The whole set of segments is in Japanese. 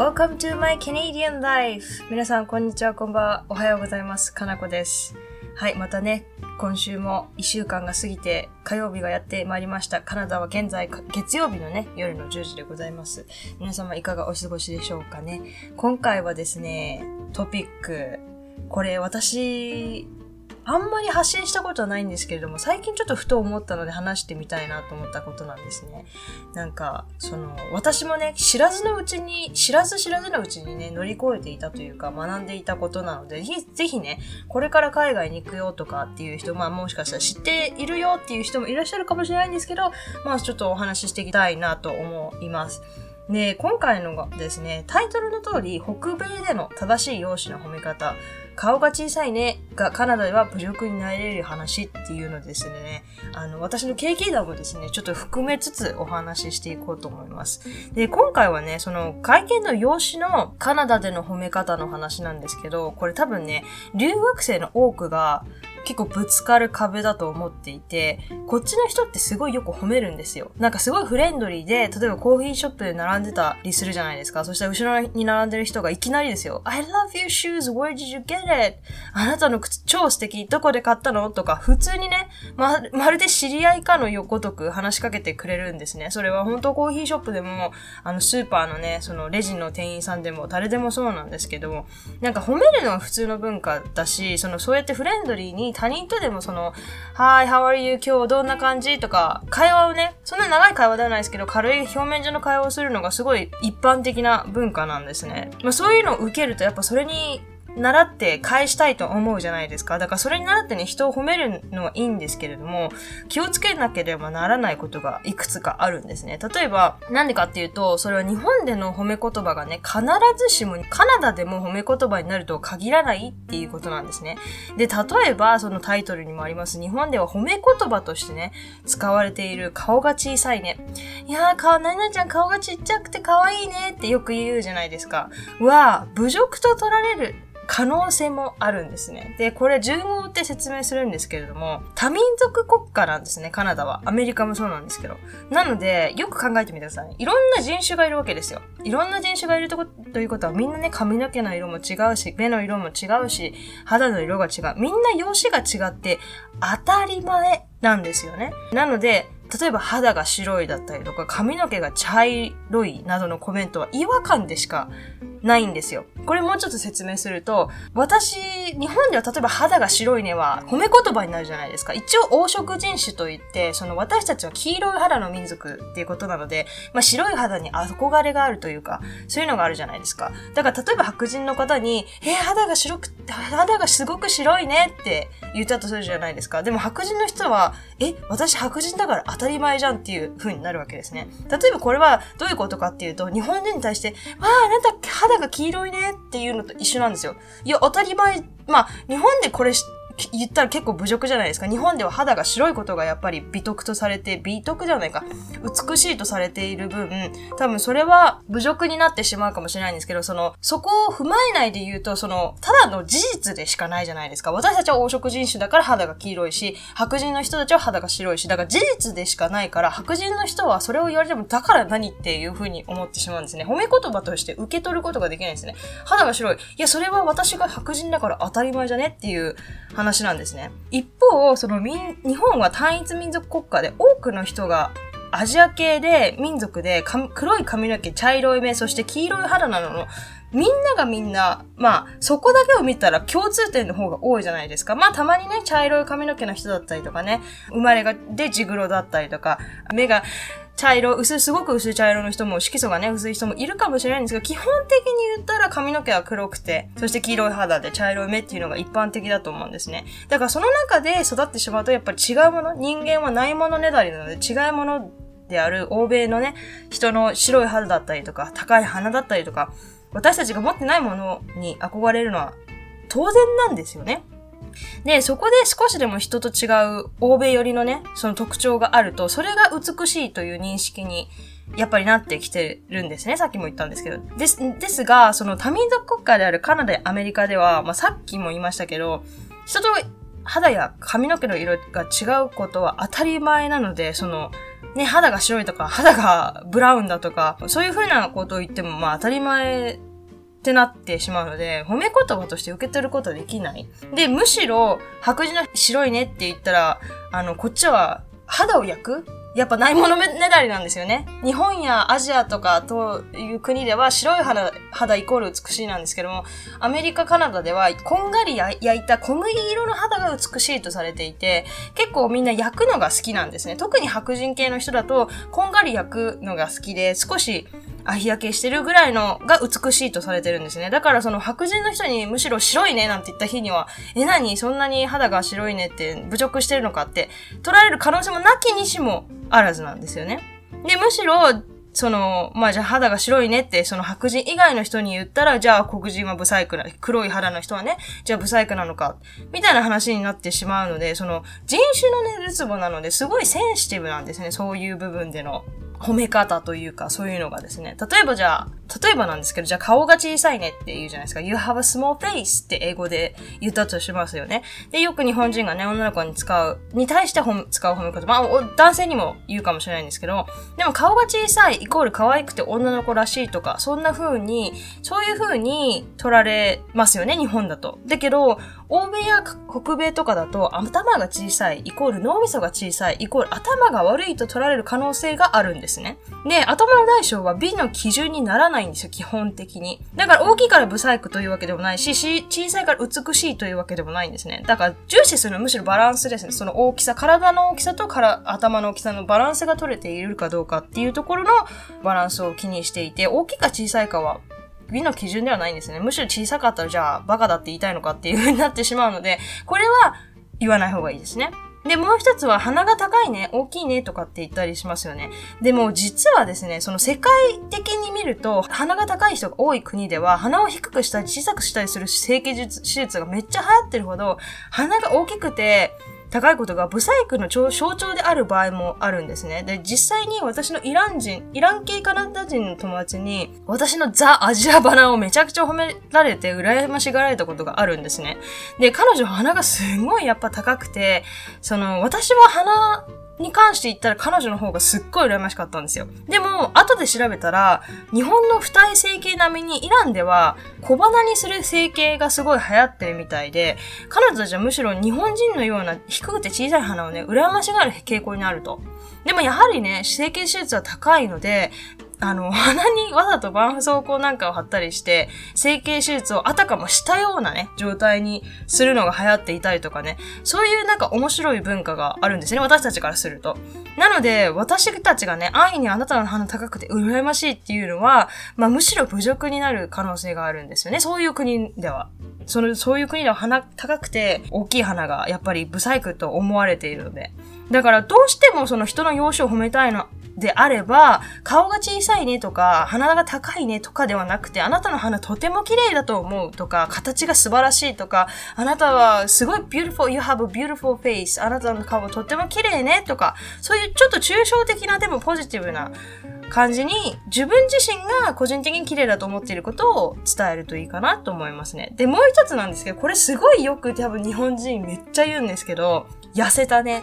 Welcome to my Canadian life! 皆さん、こんにちは、こんばんは。おはようございます。かなこです。はい、またね、今週も1週間が過ぎて、火曜日がやってまいりました。カナダは現在、月曜日のね、夜の10時でございます。皆様いかがお過ごしでしょうかね。今回はですね、トピック、これ私、あんまり発信したことはないんですけれども、最近ちょっとふと思ったので話してみたいなと思ったことなんですね。なんか、その、私もね、知らずのうちに、知らず知らずのうちにね、乗り越えていたというか、学んでいたことなので、ぜひぜひね、これから海外に行くよとかっていう人、まあもしかしたら知っているよっていう人もいらっしゃるかもしれないんですけど、まあちょっとお話ししていきたいなと思います。で、今回のがですね、タイトルの通り、北米での正しい容姿の褒め方、顔が小さいねがカナダでは侮辱になれる話っていうのですね、あの、私の経験談もですね、ちょっと含めつつお話ししていこうと思います。で、今回はね、その会見の用紙のカナダでの褒め方の話なんですけど、これ多分ね、留学生の多くが結構ぶつかる壁だと思っていて、こっちの人ってすごいよく褒めるんですよ。なんかすごいフレンドリーで、例えばコーヒーショップで並んでたりするじゃないですか。そしたら後ろに並んでる人がいきなりですよ。I love your shoes, where did you get it? あなたの靴超素敵、どこで買ったの？とか、普通にね、ま、まるで知り合いかのごとく話しかけてくれるんですね。それは本当コーヒーショップでも、あの、スーパーのね、そのレジの店員さんでも、誰でもそうなんですけど、なんか褒めるのは普通の文化だし、その、そうやってフレンドリーに他人とでもその、Hi, how are you? 今日どんな感じ？とか、会話をね、そんな長い会話ではないですけど、軽い表面上の会話をするのがすごい一般的な文化なんですね。まあそういうのを受けると、やっぱそれに習って返したいと思うじゃないですか。だからそれに習ってね、人を褒めるのはいいんですけれども、気をつけなければならないことがいくつかあるんですね。例えば、なんでかっていうと、それは日本での褒め言葉がね、必ずしもカナダでも褒め言葉になると限らないっていうことなんですね。で、例えば、そのタイトルにもあります、日本では褒め言葉としてね、使われている顔が小さいね。いやー、か、なになちゃん顔がちっちゃくて可愛いねってよく言うじゃないですか。は、侮辱と取られる可能性もあるんですね。で、これ順を追って説明するんですけれども、多民族国家なんですね、カナダは。アメリカもそうなんですけど。なので、よく考えてみてください。いろんな人種がいるわけですよ。いろんな人種がいるとこということは、みんなね、髪の毛の色も違うし、目の色も違うし、肌の色が違う。みんな容姿が違って、当たり前なんですよね。なので、例えば肌が白いだったりとか髪の毛が茶色いなどのコメントは違和感でしかないんですよ。これもうちょっと説明すると、私、日本では例えば肌が白いねは褒め言葉になるじゃないですか。一応黄色人種といって、その私たちは黄色い肌の民族っていうことなので、まあ白い肌に憧れがあるというか、そういうのがあるじゃないですか。だから例えば白人の方に、えー、肌が白く、肌がすごく白いねって言ったとするじゃないですか。でも白人の人は、え、私白人だから当たり前じゃんっていう風になるわけですね。例えばこれはどういうことかっていうと、日本人に対して、わあ、あなた肌が黄色いねっていうのと一緒なんですよ。いや、当たり前、まあ、日本でこれ言ったら結構侮辱じゃないですか。日本では肌が白いことがやっぱり美徳とされて、美徳じゃないか、美しいとされている分、多分それは侮辱になってしまうかもしれないんですけど、その、そこを踏まえないで言うと、その、ただの事実でしかないじゃないですか。私たちは黄色人種だから肌が黄色いし、白人の人たちは肌が白いし、だから事実でしかないから、白人の人はそれを言われても、だから何っていう風に思ってしまうんですね。褒め言葉として受け取ることができないんですね。肌が白い。いや、それは私が白人だから当たり前じゃねっていう話話なんですね。一方、その民、日本は単一民族国家で多くの人がアジア系で民族で黒い髪の毛、茶色い目、そして黄色い肌なのの、みんながみんな、まあ、そこだけを見たら共通点の方が多いじゃないですか。まあ、たまにね、茶色い髪の毛の人だったりとかね、生まれが、で地黒だったりとか、目が茶色、薄い、すごく薄い茶色の人も、色素がね、薄い人もいるかもしれないんですけど、基本的に言ったら髪の毛は黒くて、そして黄色い肌で茶色い目っていうのが一般的だと思うんですね。だからその中で育ってしまうと、やっぱり違うもの、人間はないものねだりなので、違うものである欧米のね、人の白い肌だったりとか、高い鼻だったりとか、私たちが持ってないものに憧れるのは当然なんですよね。で、そこで少しでも人と違う欧米寄りのね、その特徴があると、それが美しいという認識にやっぱりなってきてるんですね。さっきも言ったんですけど。です、ですが、その多民族国家であるカナダやアメリカでは、まあ、さっきも言いましたけど、人と肌や髪の毛の色が違うことは当たり前なので、その、ね、肌が白いとか、肌がブラウンだとか、そういう風なことを言っても、まあ当たり前ってなってしまうので、褒め言葉として受け取ることはできない。で、むしろ、白人の白いねって言ったら、あの、こっちは肌を焼くやっぱないものねだりなんですよね。日本やアジアとかという国では白い肌肌イコール美しいなんですけども、アメリカ、カナダではこんがり焼いた小麦色の肌が美しいとされていて、結構みんな焼くのが好きなんですね。特に白人系の人だと、こんがり焼くのが好きで、少しあ、日焼けしてるぐらいのが美しいとされてるんですね。だからその白人の人にむしろ白いねなんて言った日には、え、何？そんなに肌が白いねって侮辱してるのかって捉える可能性もなきにしもあらずなんですよね。で、むしろ、その、まあじゃあ肌が白いねって、その白人以外の人に言ったら、じゃあ黒人はブサイクな、黒い肌の人はね、じゃあブサイクなのか、みたいな話になってしまうので、その人種のね、るつぼなので、すごいセンシティブなんですね、そういう部分での。褒め方というか、そういうのがですね。例えばじゃあ、例えばなんですけど、じゃあ顔が小さいねって言うじゃないですか。You have a small face って英語で言ったとしますよね。で、よく日本人がね、女の子に使う、に対して使う褒め方。まあ、男性にも言うかもしれないんですけど、でも顔が小さいイコール可愛くて女の子らしいとか、そんな風に、そういう風に取られますよね、日本だと。だけど、欧米や北米とかだと、頭が小さいイコール脳みそが小さいイコール頭が悪いと取られる可能性があるんですね。で、頭の大小は美の基準にならないないんですよ、基本的に。だから大きいからブサイクというわけでもないし、し小さいから美しいというわけでもないんですね。だから重視するのはむしろバランスですね。その大きさ、体の大きさとから頭の大きさのバランスが取れているかどうかっていうところのバランスを気にしていて、大きいか小さいかは美の基準ではないんですね。むしろ小さかったらじゃあバカだって言いたいのかっていう風になってしまうので、これは言わない方がいいですね。で、もう一つは鼻が高いね、大きいねとかって言ったりしますよね。でも実はですね、その世界的に見ると、鼻が高い人が多い国では、鼻を低くしたり小さくしたりする整形術手術がめっちゃ流行ってるほど、鼻が大きくて、高いことがブサイクの象徴である場合もあるんですね。で、実際に私のイラン人、イラン系カナダ人の友達に、私のザ・アジアバナをめちゃくちゃ褒められて、羨ましがられたことがあるんですね。で、彼女鼻がすごいやっぱ高くて、その、私は鼻に関して言ったら彼女の方がすっごい羨ましかったんですよ。でも、後で調べたら、日本の二重整形並みにイランでは小鼻にする整形がすごい流行ってるみたいで、彼女たちはむしろ日本人のような低くて小さい鼻をね、羨ましがる傾向にあると。でもやはりね、整形手術は高いので、あの、鼻にわざと絆創膏なんかを貼ったりして、整形手術をあたかもしたようなね、状態にするのが流行っていたりとかね、そういうなんか面白い文化があるんですね、私たちからすると。なので、私たちがね、安易にあなたの鼻高くて羨ましいっていうのは、まあむしろ侮辱になる可能性があるんですよね、そういう国では。その、そういう国では鼻高くて大きい鼻がやっぱりブサイクと思われているので。だからどうしてもその人の容姿を褒めたいのであれば、顔が小さいねとか、鼻が高いねとかではなくて、あなたの鼻とても綺麗だと思うとか、形が素晴らしいとか、あなたはすごい beautiful, you have a beautiful face, あなたの顔とても綺麗ねとか、そういうちょっと抽象的なでもポジティブな感じに、自分自身が個人的に綺麗だと思っていることを伝えるといいかなと思いますね。で、もう一つなんですけど、これすごいよく多分日本人めっちゃ言うんですけど、痩せたね。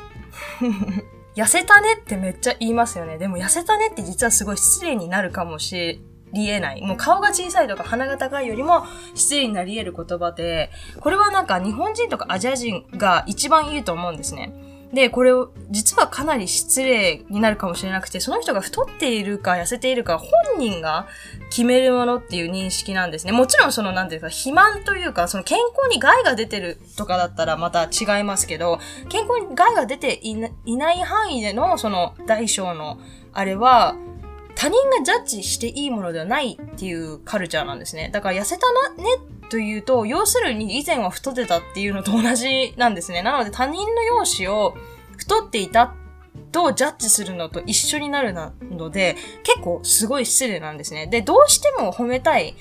痩せたねってめっちゃ言いますよね。でも痩せたねって実はすごい失礼になるかもしりえない。もう顔が小さいとか鼻が高いよりも失礼になり得る言葉で、これはなんか日本人とかアジア人が一番いいと思うんですね。で、これを、実はかなり失礼になるかもしれなくて、その人が太っているか痩せているか、本人が決めるものっていう認識なんですね。もちろんその、なんていうか、肥満というか、その健康に害が出てるとかだったらまた違いますけど、健康に害が出ていない範囲での、その、大小の、あれは、他人がジャッジしていいものではないっていうカルチャーなんですね。だから痩せたな、ねというと、要するに以前は太ってたっていうのと同じなんですね。なので他人の容姿を太っていたとジャッジするのと一緒になるので、結構すごい失礼なんですね。で、どうしても褒めたい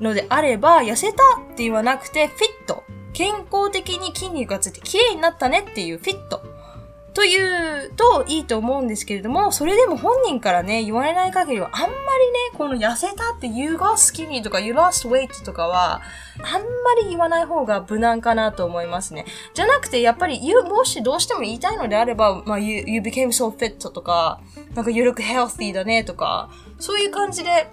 のであれば、痩せたって言わなくて、フィット。健康的に筋肉がついて綺麗になったねっていうフィット。というといいと思うんですけれども、それでも本人からね、言われない限りは、あんまりね、この痩せたって You got skinny とか You lost weight とかは、あんまり言わない方が無難かなと思いますね。じゃなくて、やっぱり、You、もしどうしても言いたいのであれば、まあ、You, you became so fit とか、なんか You look healthy だねとか、そういう感じで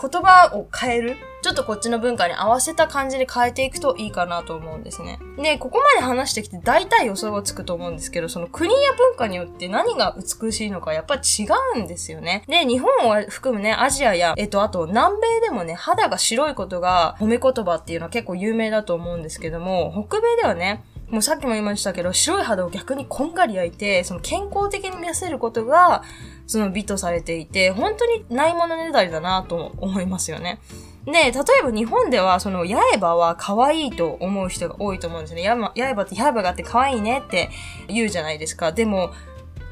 言葉を変える？ちょっとこっちの文化に合わせた感じで変えていくといいかなと思うんですね。で、ここまで話してきて大体予想がつくと思うんですけど、その国や文化によって何が美しいのかやっぱ違うんですよね。で、日本を含むね、アジアや、えっと、あと南米でもね、肌が白いことが褒め言葉っていうのは結構有名だと思うんですけども、北米ではね、もうさっきも言いましたけど、白い肌を逆にこんがり焼いて、その健康的に見せることが、その美とされていて、本当にないものねだりだなと思いますよね。で、例えば日本では、その、八重歯は可愛いと思う人が多いと思うんですね。八重歯って、八重歯があって可愛いねって言うじゃないですか。でも、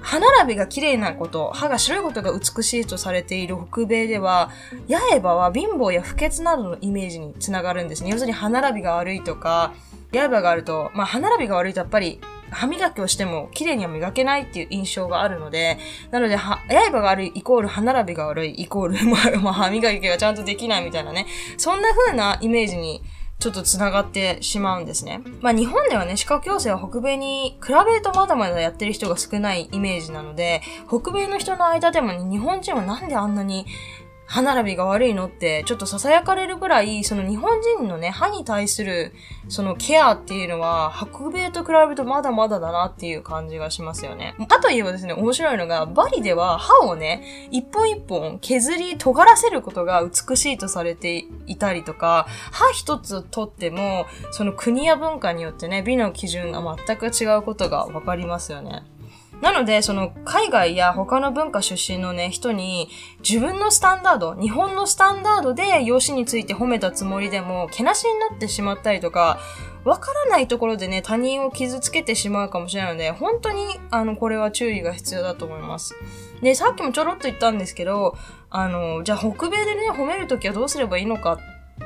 歯並びが綺麗なこと、歯が白いことが美しいとされている北米では、八重歯は貧乏や不潔などのイメージにつながるんですね。要するに歯並びが悪いとか、八重歯があると、まあ歯並びが悪いとやっぱり歯磨きをしても綺麗には磨けないっていう印象があるので、なので、は、刃が悪いイコール歯並びが悪いイコール、まあ、歯磨きがちゃんとできないみたいなね、そんな風なイメージにちょっと繋がってしまうんですね。まあ日本ではね、歯科矯正は北米に比べるとまだまだやってる人が少ないイメージなので、北米の人の間でもね、日本人はなんであんなに歯並びが悪いのって、ちょっと囁かれるぐらい、その日本人のね、歯に対する、そのケアっていうのは、北米と比べるとまだまだだなっていう感じがしますよね。あと言えばですね、面白いのが、バリでは歯をね、一本一本削り、尖らせることが美しいとされていたりとか、歯一つとっても、その国や文化によってね、美の基準が全く違うことがわかりますよね。なので、その海外や他の文化出身のね、人に自分のスタンダード、日本のスタンダードで容姿について褒めたつもりでも、けなしになってしまったりとか、わからないところでね、他人を傷つけてしまうかもしれないので、本当に、あの、これは注意が必要だと思います。で、さっきもちょろっと言ったんですけど、あの、じゃあ北米でね、褒めるときはどうすればいいのか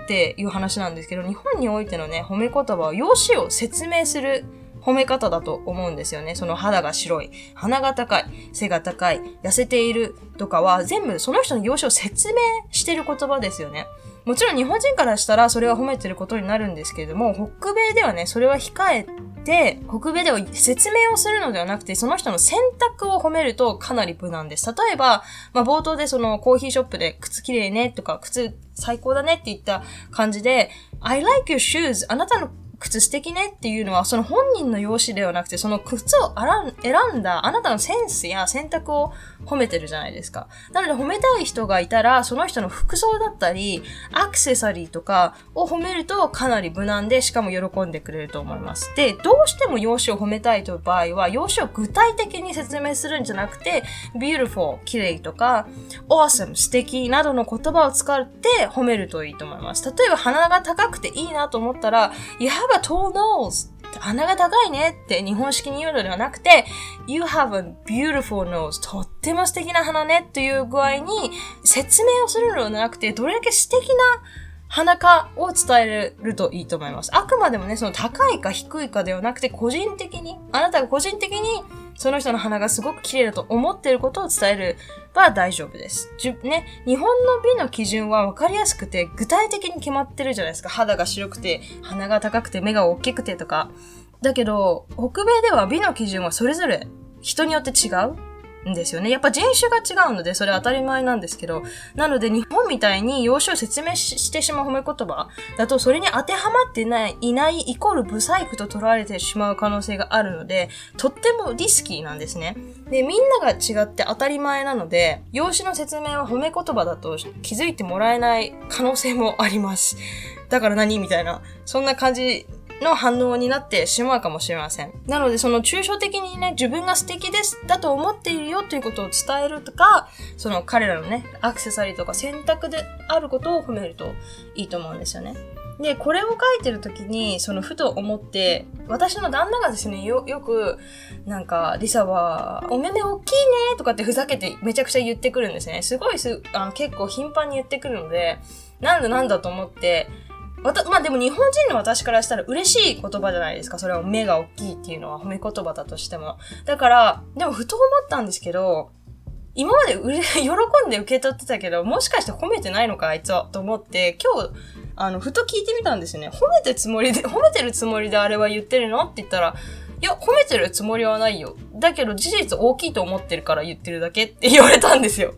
っていう話なんですけど、日本においてのね、褒め言葉は、容姿を説明する褒め方だと思うんですよね。その肌が白い、鼻が高い、背が高い、痩せているとかは全部その人の容姿を説明してる言葉ですよね。もちろん日本人からしたらそれは褒めてることになるんですけれども、北米ではね、それは控えて、北米では説明をするのではなくて、その人の選択を褒めるとかなり無難です。例えば、まあ、冒頭でそのコーヒーショップで靴綺麗ねとか、靴最高だねって言った感じで、I like your shoes あなたの靴素敵ねっていうのは、その本人の容姿ではなくて、その靴を選んだあなたのセンスや選択を褒めてるじゃないですか。なので褒めたい人がいたら、その人の服装だったり、アクセサリーとかを褒めるとかなり無難で、しかも喜んでくれると思います。で、どうしても容姿を褒めたいという場合は、容姿を具体的に説明するんじゃなくて、beautiful、綺麗とか、awesome、素敵などの言葉を使って褒めるといいと思います。例えば鼻が高くていいなと思ったら、you have a tall nose 鼻が高いねって日本式に言うのではなくて、You have a beautiful nose とっても素敵な鼻ねという具合に説明をするのではなくて、どれだけ素敵な鼻かを伝えるといいと思います。あくまでもね、その高いか低いかではなくて、個人的に、あなたが個人的にその人の鼻がすごく綺麗だと思っていることを伝えれば大丈夫です。じゅ、ね、日本の美の基準は分かりやすくて具体的に決まってるじゃないですか。肌が白くて、鼻が高くて、目が大きくてとか。だけど、北米では美の基準はそれぞれ人によって違うんですよね。やっぱ人種が違うので、それ当たり前なんですけど、なので日本みたいに容姿を説明してしまう褒め言葉だと、それに当てはまってない、いないイコールブサイクと取られてしまう可能性があるので、とってもリスキーなんですね。で、みんなが違って当たり前なので、容姿の説明は褒め言葉だと気づいてもらえない可能性もあります。だから何みたいな。そんな感じの反応になってしまうかもしれません。なので、その抽象的にね、自分が素敵です、だと思っているよということを伝えるとか、その彼らのね、アクセサリーとか選択であることを褒めるといいと思うんですよね。で、これを書いてる時に、そのふと思って、私の旦那がですね、よ、よく、なんか、リサは、お目目大きいねとかってふざけてめちゃくちゃ言ってくるんですね。すごいす、あの、結構頻繁に言ってくるので、なんだなんだと思って、わた、まあでも日本人の私からしたら嬉しい言葉じゃないですか。それは目が大きいっていうのは褒め言葉だとしても。だから、でもふと思ったんですけど、今までうれ、喜んで受け取ってたけど、もしかして褒めてないのか、あいつは、と思って、今日、あの、ふと聞いてみたんですね。褒めてつもりで、褒めてるつもりであれは言ってるのって言ったら、いや、褒めてるつもりはないよ。だけど事実大きいと思ってるから言ってるだけって言われたんですよ。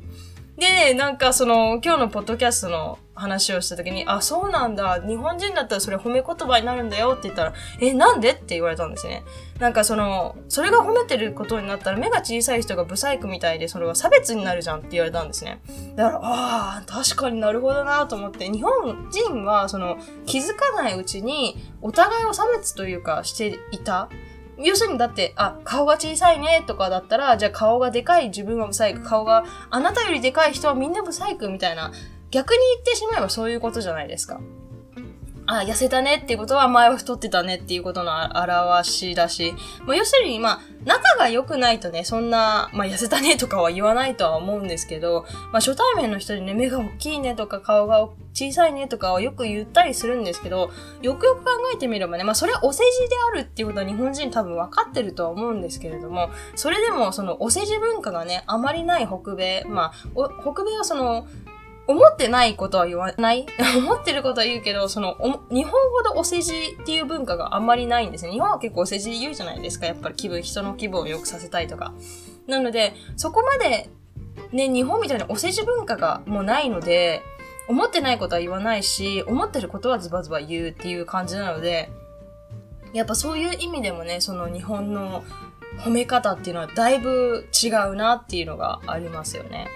で、なんかその、今日のポッドキャストの話をした時に、あ、そうなんだ。日本人だったらそれ褒め言葉になるんだよって言ったら、え、なんで？って言われたんですね。なんかその、それが褒めてることになったら目が小さい人がブサイクみたいで、それは差別になるじゃんって言われたんですね。だから、ああ、確かになるほどなと思って、日本人はその、気づかないうちに、お互いを差別というかしていた。要するにだって、あ、顔が小さいねとかだったら、じゃあ顔がでかい自分はブサイク、顔があなたよりでかい人はみんなブサイクみたいな、逆に言ってしまえばそういうことじゃないですか。あ、痩せたねっていうことは前は太ってたねっていうことの表しだし、まあ、要するに、まあ、仲が良くないとね、そんな、まあ、痩せたねとかは言わないとは思うんですけど、まあ、初対面の人にね、目が大きいねとか顔が小さいねとかはよく言ったりするんですけど、よくよく考えてみればね、まあ、それはお世辞であるっていうことは日本人多分分かってるとは思うんですけれども、それでもそのお世辞文化がね、あまりない北米、まあ、北米はその、思ってないことは言わない？思ってることは言うけど、その、日本ほどお世辞っていう文化があんまりないんですね。日本は結構お世辞言うじゃないですか。やっぱり気分、人の気分を良くさせたいとか。なので、そこまで、ね、日本みたいなお世辞文化がもうないので、思ってないことは言わないし、思ってることはズバズバ言うっていう感じなので、やっぱそういう意味でもね、その日本の褒め方っていうのはだいぶ違うなっていうのがありますよね。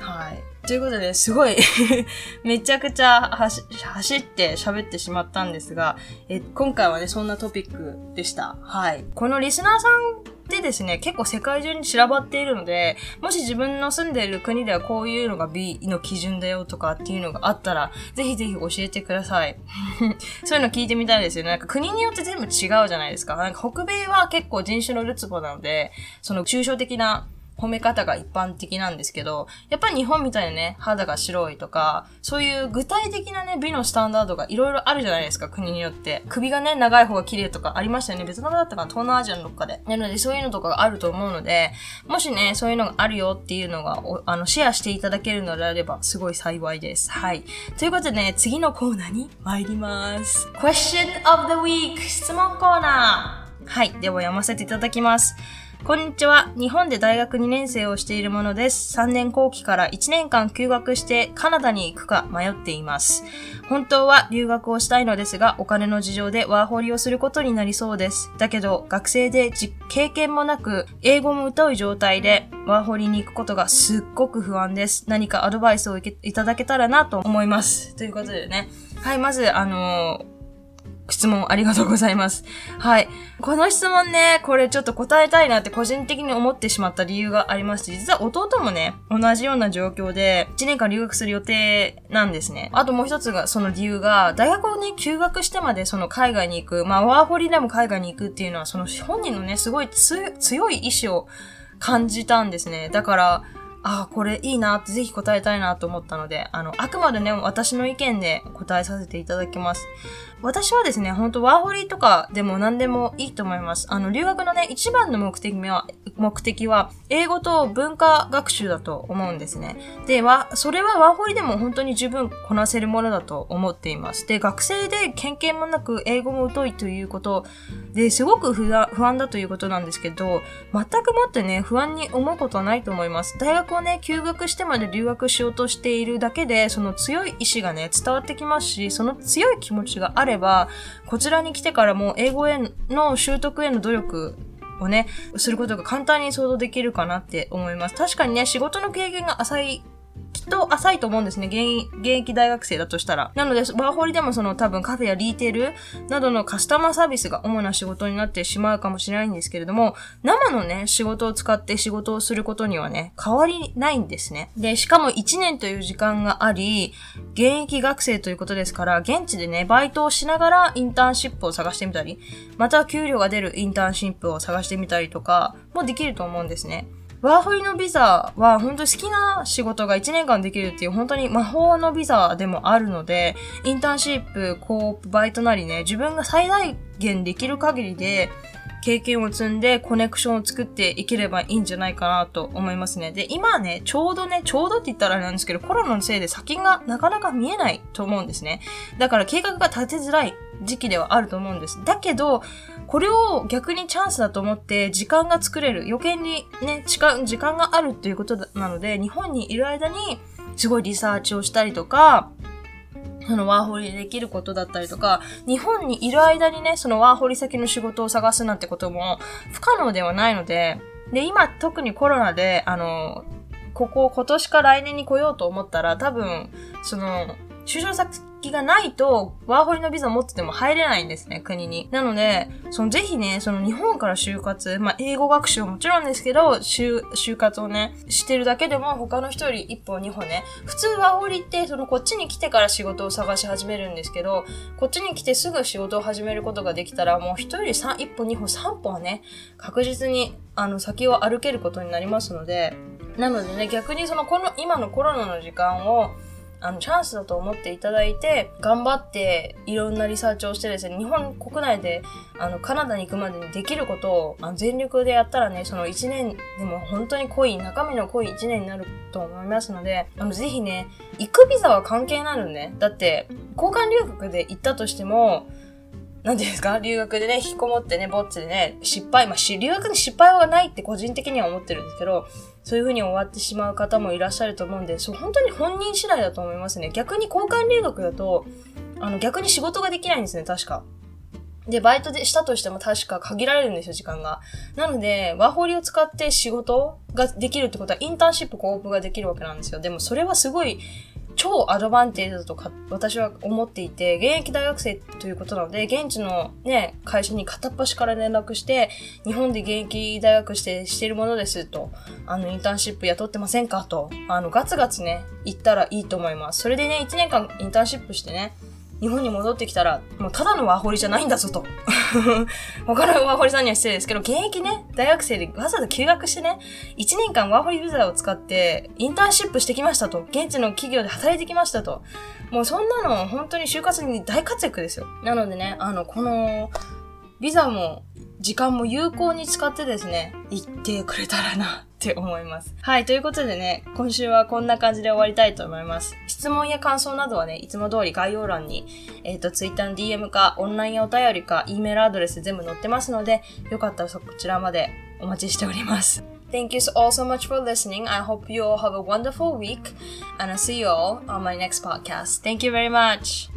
はい。ということで、すごい めちゃくちゃ走って喋ってしまったんですが、え、今回はね、そんなトピックでした。はい。このリスナーさんでですね、結構世界中に散らばっているので、もし自分の住んでいる国ではこういうのが B の基準だよとかっていうのがあったら、ぜひぜひ教えてください。そういうの聞いてみたいですよね。なんか国によって全部違うじゃないですか。なんか北米は結構人種のるつぼなので、その抽象的な褒め方が一般的なんですけど、やっぱり日本みたいにね、肌が白いとか、そういう具体的なね、美のスタンダードがいろいろあるじゃないですか、国によって。首がね、長い方が綺麗とかありましたよね。ベトナムだったかな東南アジアのどっかで。なので、そういうのとかがあると思うので、もしね、そういうのがあるよっていうのが、あの、シェアしていただけるのであれば、すごい幸いです。はい。ということでね、次のコーナーに参ります。Question of the Week 質問コーナーはい。では読ませていただきます。こんにちは。日本で大学2年生をしているものです。3年後期から1年間休学してカナダに行くか迷っています。本当は留学をしたいのですが、お金の事情でワーホリをすることになりそうです。だけど、学生で経験もなく、英語も疎い状態でワーホリに行くことがすっごく不安です。何かアドバイスをいただけたらなと思います。ということでね。はい、まず、あのー質問ありがとうございます。はい。この質問ね、これちょっと答えたいなって個人的に思ってしまった理由がありまして、実は弟もね、同じような状況で、1年間留学する予定なんですね。あともう一つが、その理由が、大学をね、休学してまでその海外に行く、まあワーホリでも海外に行くっていうのは、その本人のね、すごい強い意志を感じたんですね。だから、ああ、これいいなってぜひ答えたいなと思ったので、あの、あくまでね、私の意見で答えさせていただきます。私はですね、ほんとワーホリとかでも何でもいいと思います。あの、留学のね、一番の目的は、目的は、英語と文化学習だと思うんですね。で、は、それはワーホリでも本当に十分こなせるものだと思っています。で、学生で経験もなく英語も疎いということで、すごく不安だということなんですけど、全くもってね、不安に思うことはないと思います。大学をね、休学してまで留学しようとしているだけで、その強い意志がね、伝わってきますし、その強い気持ちがあるれば、こちらに来てからも英語への習得への努力をね、することが簡単に想像できるかなって思います。確かにね、仕事の経験が浅いと浅いと思うんですね。現現役大学生だとしたら。なので、ワーホリでもその多分カフェやリーテールなどのカスタマーサービスが主な仕事になってしまうかもしれないんですけれども、生のね、仕事を使って仕事をすることにはね、変わりないんですね。で、しかも1年という時間があり、現役学生ということですから、現地でね、バイトをしながらインターンシップを探してみたり、また給料が出るインターンシップを探してみたりとかもできると思うんですね。ワーホリのビザは本当に好きな仕事が1年間できるっていう本当に魔法のビザでもあるので、インターンシップ、コープ、バイトなりね、自分が最大限できる限りで経験を積んでコネクションを作っていければいいんじゃないかなと思いますね。で、今ね、ちょうどね、ちょうどって言ったらあれなんですけど、コロナのせいで先がなかなか見えないと思うんですね。だから計画が立てづらい時期ではあると思うんです。だけど、これを逆にチャンスだと思って時間が作れる。余計にね、時間があるっていうことなので、日本にいる間にすごいリサーチをしたりとか、そのワーホリでできることだったりとか、日本にいる間にね、そのワーホリ先の仕事を探すなんてことも不可能ではないので、で、今特にコロナで、あの、ここ今年か来年に来ようと思ったら多分、その、就職先がないと、ワーホリのビザ持ってても入れないんですね、国に。なので、そのぜひね、その日本から就活、まあ、英語学習はもちろんですけど、就、就活をね、してるだけでも他の人より一歩二歩ね、普通ワーホリって、そのこっちに来てから仕事を探し始めるんですけど、こっちに来てすぐ仕事を始めることができたら、もう人より三、一歩二歩三歩はね、確実に、あの、先を歩けることになりますので、なのでね、逆にその、この、今のコロナの時間を、あの、チャンスだと思っていただいて、頑張っていろんなリサーチをしてですね、日本国内で、あの、カナダに行くまでにできることを、あの全力でやったらね、その1年でも本当に濃い、中身の濃い1年になると思いますので、あの、ぜひね、行くビザは関係ないのね。だって、交換留学で行ったとしても、なんていうんですか？留学でね、引きこもってね、ぼっちでね、失敗、まあ、留学に失敗はないって個人的には思ってるんですけど、そういう風に終わってしまう方もいらっしゃると思うんで、そう、本当に本人次第だと思いますね。逆に交換留学だと、あの、逆に仕事ができないんですね、確か。で、バイトでしたとしても確か限られるんですよ、時間が。なので、ワーホリを使って仕事ができるってことは、インターンシップコープができるわけなんですよ。でも、それはすごい、超アドバンテージだとか私は思っていて、現役大学生ということなので、現地のね、会社に片っ端から連絡して、日本で現役大学してしてるものですと、あの、インターンシップ雇ってませんかと、あの、ガツガツね、行ったらいいと思います。それでね、1年間インターンシップしてね、日本に戻ってきたら、もうただのワーホリじゃないんだぞと。他のワーホリさんには失礼ですけど、現役ね、大学生でわざわざ休学してね、1年間ワーホリビザを使ってインターンシップしてきましたと。現地の企業で働いてきましたと。もうそんなの本当に就活に大活躍ですよ。なのでね、あの、この、ビザも時間も有効に使ってですね、行ってくれたらなって思います。はい、ということでね、今週はこんな感じで終わりたいと思います。質問や感想などはね、いつも通り概要欄に、えっ、ー、と、Twitter の DM か、オンラインお便りか、E メールアドレス全部載ってますので、よかったらそこちらまでお待ちしております。Thank you all so much for listening. I hope you all have a wonderful week and I'll see you all on my next podcast. Thank you very much.